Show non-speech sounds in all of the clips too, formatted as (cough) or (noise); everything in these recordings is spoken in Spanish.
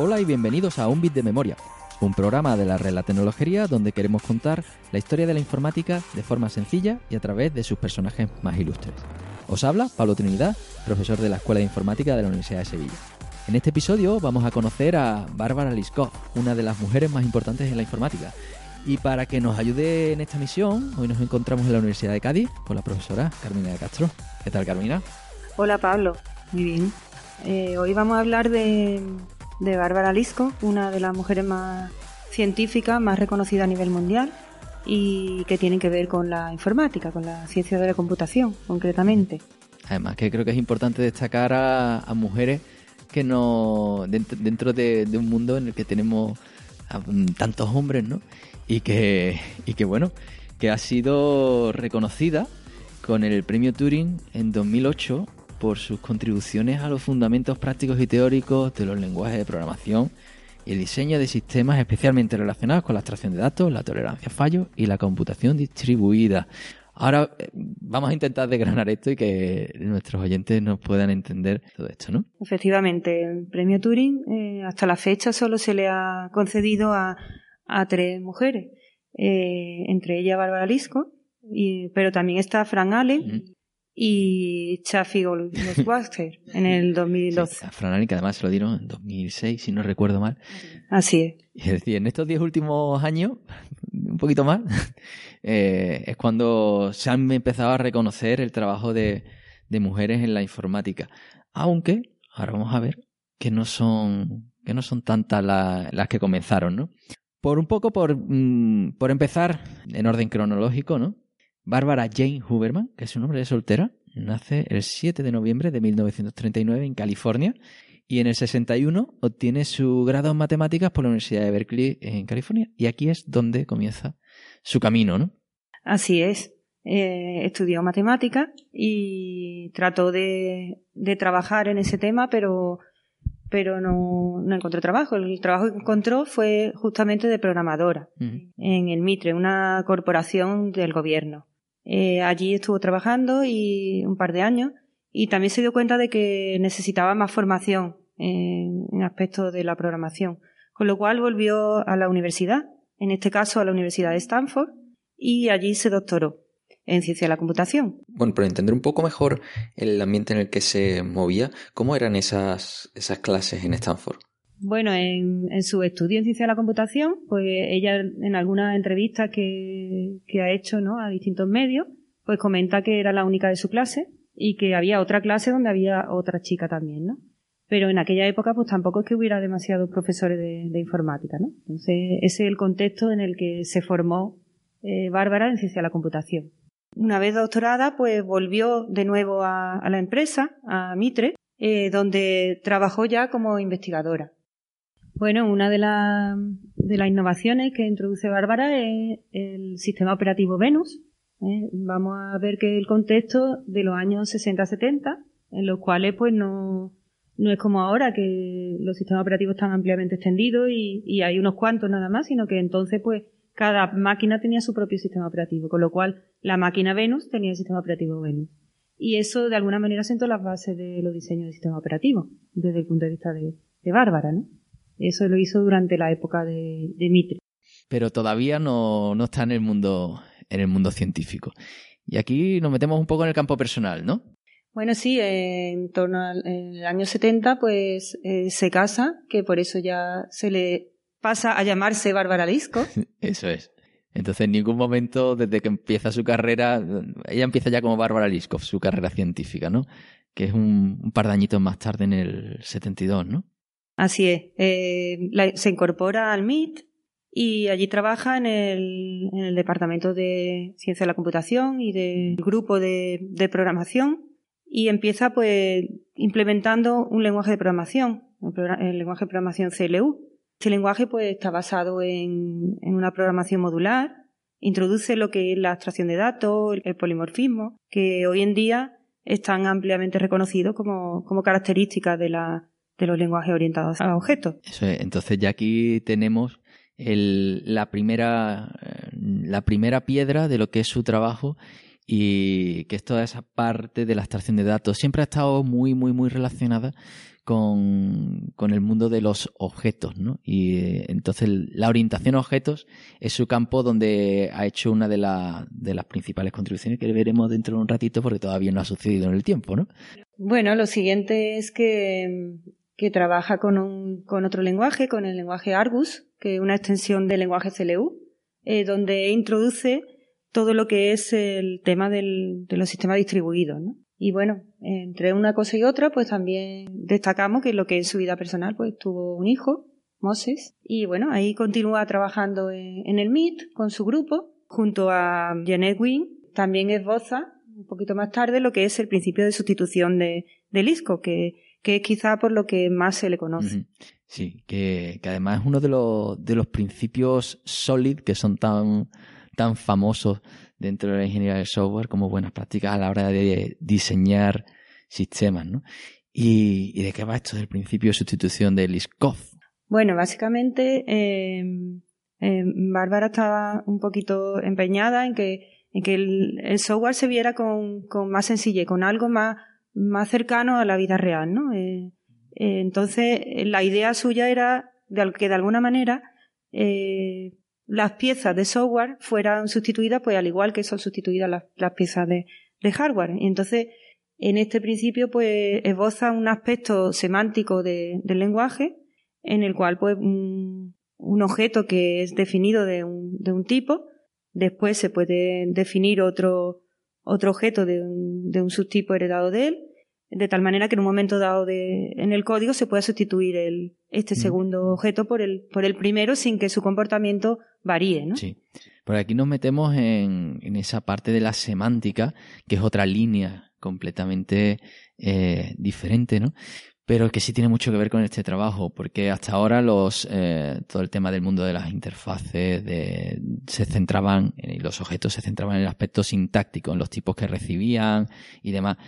Hola y bienvenidos a Un Bit de Memoria, un programa de la red La Tecnología donde queremos contar la historia de la informática de forma sencilla y a través de sus personajes más ilustres. Os habla Pablo Trinidad, profesor de la Escuela de Informática de la Universidad de Sevilla. En este episodio vamos a conocer a Bárbara Liskov, una de las mujeres más importantes en la informática. Y para que nos ayude en esta misión, hoy nos encontramos en la Universidad de Cádiz con la profesora Carmina de Castro. ¿Qué tal, Carmina? Hola, Pablo. Muy bien. Eh, hoy vamos a hablar de, de Bárbara Lisco, una de las mujeres más científicas, más reconocidas a nivel mundial y que tienen que ver con la informática, con la ciencia de la computación, concretamente. Además, que creo que es importante destacar a, mujeres que no dentro, dentro de, un mundo en el que tenemos tantos hombres, ¿no? Y que, y que bueno, que ha sido reconocida con el premio Turing en 2008 por sus contribuciones a los fundamentos prácticos y teóricos de los lenguajes de programación y el diseño de sistemas especialmente relacionados con la extracción de datos, la tolerancia a fallos y la computación distribuida. Ahora eh, vamos a intentar desgranar esto y que nuestros oyentes nos puedan entender todo esto, ¿no? Efectivamente, el premio Turing eh, hasta la fecha solo se le ha concedido a, a tres mujeres, eh, entre ellas Bárbara Lisco, y, pero también está Fran Allen, uh -huh y Chaffee Goldwasser (laughs) en el 2012. Sí, a que además se lo dieron en 2006, si no recuerdo mal. Así es. Es decir, en estos diez últimos años, (laughs) un poquito más, (laughs) eh, es cuando se han empezado a reconocer el trabajo de, de mujeres en la informática. Aunque, ahora vamos a ver, que no son, que no son tantas la, las que comenzaron, ¿no? Por un poco, por, mmm, por empezar en orden cronológico, ¿no? Bárbara Jane Huberman, que es su nombre de soltera, nace el 7 de noviembre de 1939 en California y en el 61 obtiene su grado en matemáticas por la Universidad de Berkeley en California. Y aquí es donde comienza su camino, ¿no? Así es. Eh, estudió matemáticas y trató de, de, trabajar en ese tema, pero, pero no, no, encontró trabajo. El trabajo que encontró fue justamente de programadora uh -huh. en el Mitre, una corporación del gobierno. Eh, allí estuvo trabajando y un par de años y también se dio cuenta de que necesitaba más formación en, aspectos de la programación, con lo cual volvió a la universidad, en este caso a la Universidad de Stanford, y allí se doctoró en ciencia de la computación. Bueno, para entender un poco mejor el ambiente en el que se movía, ¿cómo eran esas, esas clases en Stanford? Bueno, en, en, su estudio en ciencia de la computación, pues ella en algunas entrevistas que, ha hecho ¿no? a distintos medios, pues comenta que era la única de su clase y que había otra clase donde había otra chica también, ¿no? Pero en aquella época, pues tampoco es que hubiera demasiados profesores de, de informática, ¿no? Entonces, ese es el contexto en el que se formó eh, Bárbara en ciencia de la computación. Una vez doctorada, pues volvió de nuevo a, a la empresa, a Mitre, eh, donde trabajó ya como investigadora. Bueno, una de, de, las innovaciones que introduce Bárbara es el sistema operativo Venus. ¿eh? Vamos a ver que el contexto de los años 60-70, en los cuales pues no, no es como ahora que los sistemas operativos están ampliamente extendidos y, hay unos cuantos nada más, sino que entonces pues cada máquina tenía su propio sistema operativo, con lo cual la máquina Venus tenía el sistema operativo Venus. Y eso de alguna manera sentó las bases de los diseños de sistemas operativos, desde el punto de vista de, de Bárbara, ¿no? Eso lo hizo durante la época de, de Mitre. Pero todavía no, no, está en el mundo en el mundo científico. Y aquí nos metemos un poco en el campo personal, ¿no? Bueno, sí, en torno al el año 70, pues eh, se casa, que por eso ya se le pasa a llamarse Bárbara Disco. (laughs) eso es. Entonces, en ningún momento, desde que empieza su carrera, ella empieza ya como Bárbara Liskov, su carrera científica, ¿no? que es un, par de añitos más tarde en el 72, ¿no? Así es. Eh, se incorpora al MIT y allí trabaja en el, en el Departamento de Ciencia de la Computación y del grupo de, de programación y empieza pues implementando un lenguaje de programación, el, lenguaje de programación CLU. Este lenguaje pues está basado en, en, una programación modular, introduce lo que es la abstracción de datos, el polimorfismo, que hoy en día están ampliamente reconocidos como, como características de, la, de los lenguajes orientados a objetos. Eso es. Entonces ya aquí tenemos el, la, primera, eh, la primera piedra de lo que es su trabajo y que es toda esa parte de la extracción de datos. Siempre ha estado muy, muy, muy relacionada con, con el mundo de los objetos, ¿no? Y eh, entonces la orientación a objetos es su campo donde ha hecho una de, de las principales contribuciones que veremos dentro de un ratito porque todavía no ha sucedido en el tiempo, ¿no? Bueno, lo siguiente es que, que trabaja con, un, con otro lenguaje, con el lenguaje Argus, que es una extensión del lenguaje CLU, eh, donde introduce todo lo que es el tema del, de los sistemas distribuidos. Y bueno, entre una cosa y otra, pues también destacamos que lo que en su vida personal, pues tuvo un hijo, Moses, y bueno, ahí continúa trabajando en, el MIT con su grupo, junto a Janet Wynn, también esboza un poquito más tarde lo que es el principio de sustitución de, del ISCO, que, que es quizá por lo que más se le conoce. Sí, que, que, además es uno de los, de los principios sólidos que son tan, tan famosos dentro de la ingeniería del software como buenas prácticas a la hora de diseñar sistemas, ¿no? ¿Y, de qué va esto del principio de sustitución de Liskov? Bueno, básicamente eh, eh, Bárbara estaba un poquito empeñada en que, en que el, software se viera con, con, más sencillez, con algo más, más cercano a la vida real, ¿no? Eh, entonces, la idea suya era que de alguna manera las piezas de software fueran sustituidas, pues al igual que son sustituidas las, piezas de, hardware. Y entonces, en este principio, pues esboza un aspecto semántico del lenguaje, en el cual, pues, un, objeto que es definido de un, de un, tipo, después se puede definir otro, otro objeto de un subtipo heredado de él, de tal manera que en un momento dado de, en el código se pueda sustituir el, este segundo objeto por el, por el primero sin que su comportamiento varíe, ¿no? Sí. Por aquí nos metemos en, en esa parte de la semántica, que es otra línea completamente eh, diferente, ¿no? Pero que sí tiene mucho que ver con este trabajo, porque hasta ahora los eh, todo el tema del mundo de las interfaces de, se centraban, y los objetos se centraban en el aspecto sintáctico, en los tipos que recibían y demás.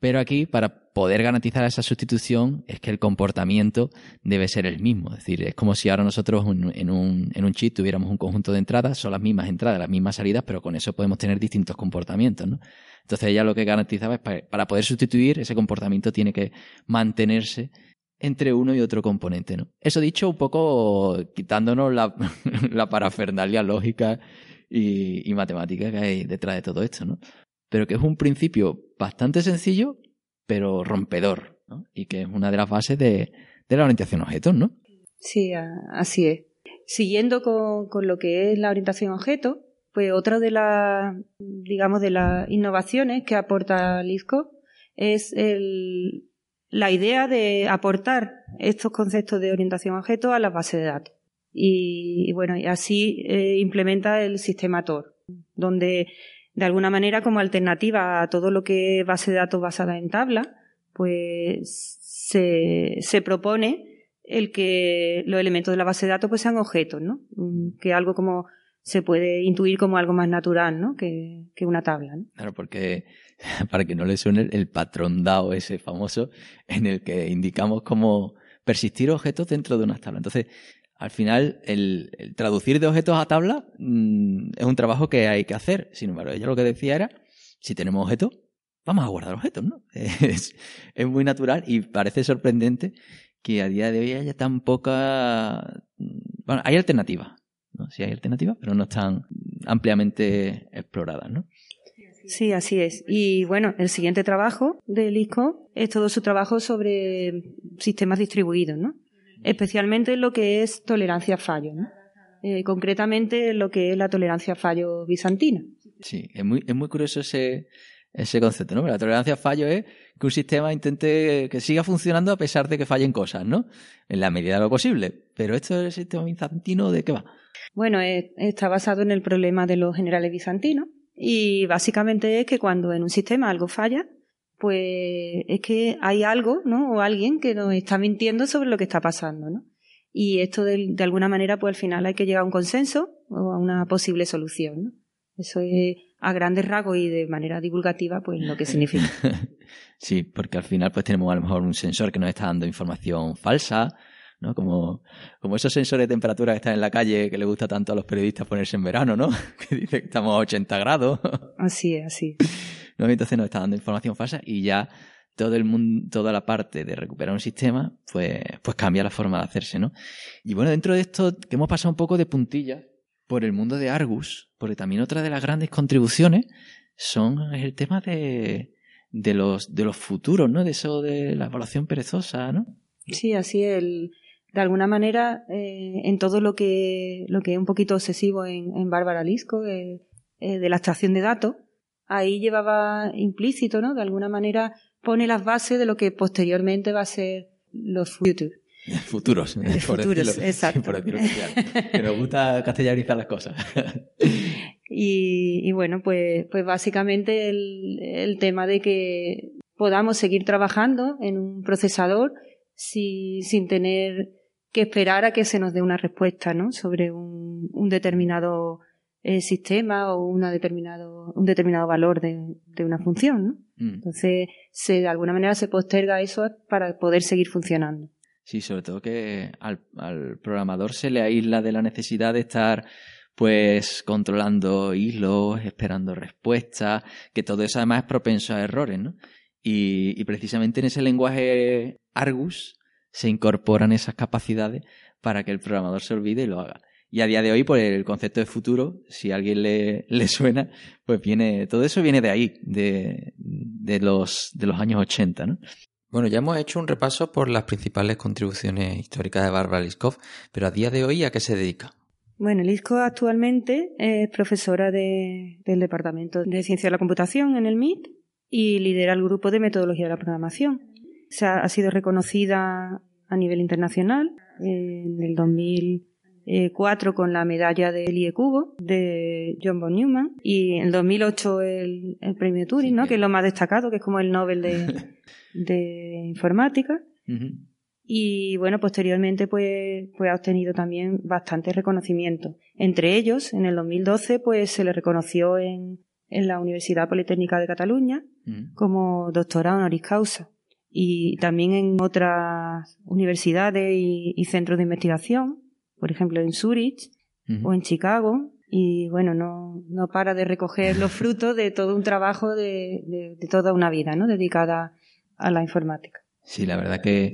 Pero aquí, para poder garantizar esa sustitución, es que el comportamiento debe ser el mismo. Es decir, es como si ahora nosotros en un, en un chip tuviéramos un conjunto de entradas, son las mismas entradas, las mismas salidas, pero con eso podemos tener distintos comportamientos, ¿no? Entonces ella lo que garantizaba es para, para poder sustituir, ese comportamiento tiene que mantenerse entre uno y otro componente, ¿no? Eso dicho, un poco quitándonos la, (laughs) la parafernalia lógica y, y matemática que hay detrás de todo esto, ¿no? Pero que es un principio bastante sencillo, pero rompedor, ¿no? Y que es una de las bases de, la orientación a objetos, ¿no? Sí, así es. Siguiendo con, lo que es la orientación a objetos, pues otra de las, digamos, de las innovaciones que aporta LISCO es la idea de aportar estos conceptos de orientación a objetos a las bases de datos. Y, bueno, y así eh, implementa el sistema TOR, donde de alguna manera como alternativa a todo lo que es base de datos basada en tabla, pues se, se propone el que los elementos de la base de datos pues sean objetos, ¿no? Mm, que algo como se puede intuir como algo más natural, ¿no? Que, que una tabla, ¿no? Claro, porque (laughs) para que no le suene el patrón DAO ese famoso en el que indicamos cómo persistir objetos dentro de una tabla. Entonces, al final, el, traducir de objetos a tabla mm, es un trabajo que hay que hacer. Sin embargo, ella lo que decía era, si tenemos objetos, vamos a guardar objetos, ¿no? (laughs) Es, es muy natural y parece sorprendente que a día de hoy haya tan poca... Mm, bueno, hay alternativas, ¿no? Sí hay alternativas, pero no están ampliamente exploradas, ¿no? Sí, así es. Y bueno, el siguiente trabajo del ISCO es todo su trabajo sobre sistemas distribuidos, ¿no? Especialmente en lo que es tolerancia a fallo, ¿no? eh, concretamente lo que es la tolerancia a fallo bizantina. Sí, es muy, es muy curioso ese, ese concepto, ¿no? La tolerancia al fallo es que un sistema intente que siga funcionando a pesar de que fallen cosas, ¿no? En la medida de lo posible. Pero esto del sistema bizantino, ¿de qué va? Bueno, está basado en el problema de los generales bizantinos y básicamente es que cuando en un sistema algo falla, pues es que hay algo, ¿no? O alguien que nos está mintiendo sobre lo que está pasando, ¿no? Y esto de, alguna manera, pues al final hay que llegar a un consenso o a una posible solución, ¿no? Eso es a grandes rasgos y de manera divulgativa, pues lo que significa. (laughs) sí, porque al final pues tenemos a lo mejor un sensor que nos está dando información falsa, ¿no? Como, como esos sensores de temperatura que están en la calle que le gusta tanto a los periodistas ponerse en verano, ¿no? (laughs) que dice que estamos a 80 grados. así es, así. ¿No? Entonces nos está dando información falsa y ya todo el mundo, toda la parte de recuperar un sistema, pues, pues cambia la forma de hacerse, ¿no? Y bueno, dentro de esto, que hemos pasado un poco de puntilla por el mundo de Argus, porque también otra de las grandes contribuciones son el tema de, de los, de los futuros, ¿no? De eso de la evaluación perezosa, ¿no? Sí, así el, de alguna manera, eh, en todo lo que, lo que es un poquito obsesivo en, en Bárbara Lisco, eh, eh, de la extracción de datos, ahí llevaba implícito, ¿no? De alguna manera pone las bases de lo que posteriormente va a ser los futuros. (laughs) Futuros, por futuros, exacto. Por decirlo que nos gusta castellarizar las cosas. (laughs) Y, bueno, pues, pues básicamente el, el, tema de que podamos seguir trabajando en un procesador si, sin tener que esperar a que se nos dé una respuesta ¿no? sobre un, un determinado eh, sistema o una determinado, un determinado valor de, de una función. ¿no? Mm. Entonces, se, de alguna manera se posterga eso para poder seguir funcionando. Sí, sobre todo que al, al programador se le aísla de la necesidad de estar pues controlando hilos, esperando respuestas, que todo eso además es propenso a errores, ¿no? Y, y, precisamente en ese lenguaje Argus se incorporan esas capacidades para que el programador se olvide y lo haga. Y a día de hoy, por el concepto de futuro, si a alguien le, (laughs) le suena, pues viene, todo eso viene de ahí, de, de, los, de los años 80, ¿no? Bueno, ya hemos hecho un repaso por las principales contribuciones históricas de Barbara Liskov, pero a día de hoy, ¿a qué se dedica? Bueno, Liskov actualmente es profesora de, del Departamento de Ciencia de la Computación en el MIT y lidera el grupo de metodología de la programación. Se ha, ha sido reconocida a nivel internacional en el 2000 eh, cuatro con la medalla del IE Cubo de John von Neumann y en 2008 el, el premio Turing, ¿no? que es lo más destacado, que es como el Nobel de, (laughs) de informática. Y bueno, posteriormente pues, pues ha obtenido también bastante reconocimiento. Entre ellos, en el 2012 pues se le reconoció en, en la Universidad Politécnica de Cataluña como doctora honoris causa. Y también en otras universidades y, y centros de investigación por ejemplo, en Zurich o en Chicago, y bueno, no, no para de recoger los frutos de todo un trabajo de, de, toda una vida, ¿no? Dedicada a la informática. Sí, la verdad que,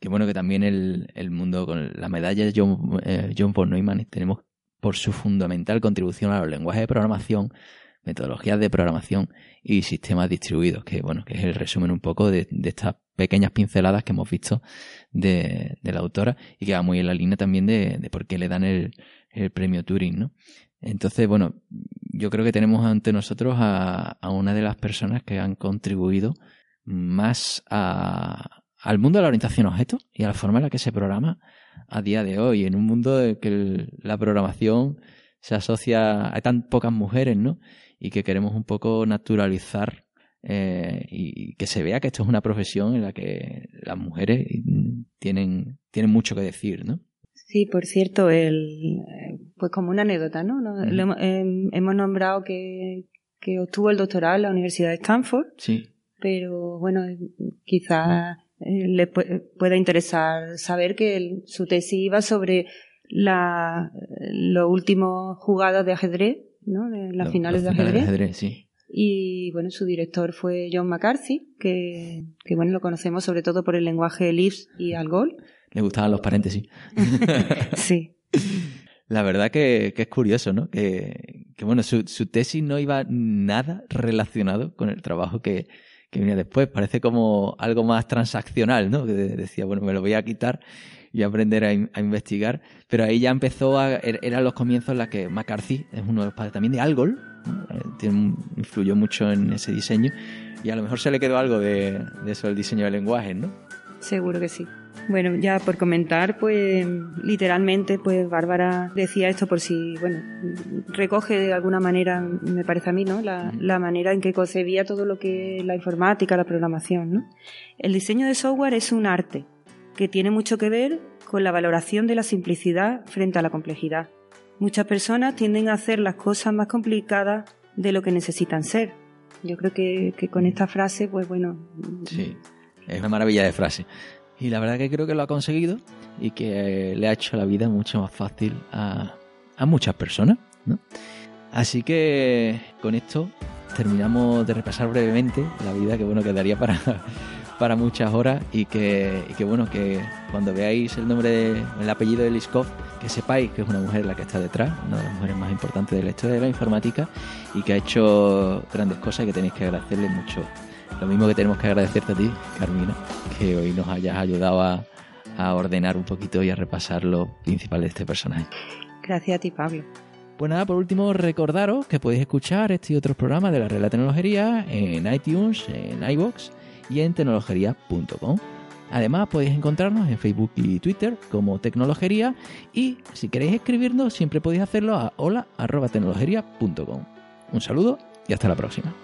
que bueno que también el, el mundo con la medalla de John, eh, John von Neumann tenemos por su fundamental contribución a los lenguajes de programación, metodologías de programación y sistemas distribuidos, que bueno, que es el resumen un poco de, de estas pequeñas pinceladas que hemos visto de, la autora y que va muy en la línea también de, por qué le dan el, premio Turing, ¿no? Entonces, bueno, yo creo que tenemos ante nosotros a, una de las personas que han contribuido más a, al mundo de la orientación a objetos y a la forma en la que se programa a día de hoy, en un mundo en que la programación se asocia a tan pocas mujeres, ¿no? Y que queremos un poco naturalizar eh, y que se vea que esto es una profesión en la que las mujeres tienen, tienen mucho que decir, ¿no? Sí, por cierto, el, pues como una anécdota, ¿no? Em, hemos nombrado que, que obtuvo el doctorado en la Universidad de Stanford. Sí. Pero bueno, quizás eh, le pueda interesar saber que su tesis iba sobre la, los últimos jugadas de ajedrez, ¿no? De las finales de ajedrez. De ajedrez sí. Y bueno, su director fue John McCarthy, que, que bueno, lo conocemos sobre todo por el lenguaje Lisp y Algol. Le gustaban los paréntesis. (laughs) sí. La verdad que, que, es curioso, ¿no? Que, que bueno, su, su, tesis no iba nada relacionado con el trabajo que, que venía después. Parece como algo más transaccional, ¿no? Que decía, bueno, me lo voy a quitar y aprender a, investigar. Pero ahí ya empezó a, er, eran los comienzos en los que McCarthy es uno de los padres también de Algol, eh, influyó mucho en ese diseño y a lo mejor se le quedó algo de, de eso del diseño de lenguaje, ¿no? Seguro que sí. Bueno, ya por comentar, pues literalmente, pues Bárbara decía esto por si, bueno, recoge de alguna manera, me parece a mí, ¿no? La, la manera en que concebía todo lo que la informática, la programación, ¿no? El diseño de software es un arte que tiene mucho que ver con la valoración de la simplicidad frente a la complejidad. Muchas personas tienden a hacer las cosas más complicadas de lo que necesitan ser. Yo creo que, que con esta frase, pues bueno. Sí, es una maravilla de frase. Y la verdad que creo que lo ha conseguido y que le ha hecho la vida mucho más fácil a, muchas personas. ¿no? Así que con esto terminamos de repasar brevemente la vida que bueno quedaría para, para muchas horas y que, y que bueno que cuando veáis el nombre de, el apellido de Liskov que sepáis que es una mujer la que está detrás una de las mujeres más importantes de la historia de la informática y que ha hecho grandes cosas y que tenéis que agradecerle mucho lo mismo que tenemos que agradecerte a ti, Carmina, que hoy nos hayas ayudado a, ordenar un poquito y a repasar lo principal de este personaje. Gracias a ti, Pablo. Pues nada, por último, recordaros que podéis escuchar este y otros programas de la Red de Tecnología en iTunes, en iBox y en tecnologería.com. Además, podéis encontrarnos en Facebook y Twitter como Tecnologería y si queréis escribirnos, siempre podéis hacerlo a hola.tecnologería.com. Un saludo y hasta la próxima.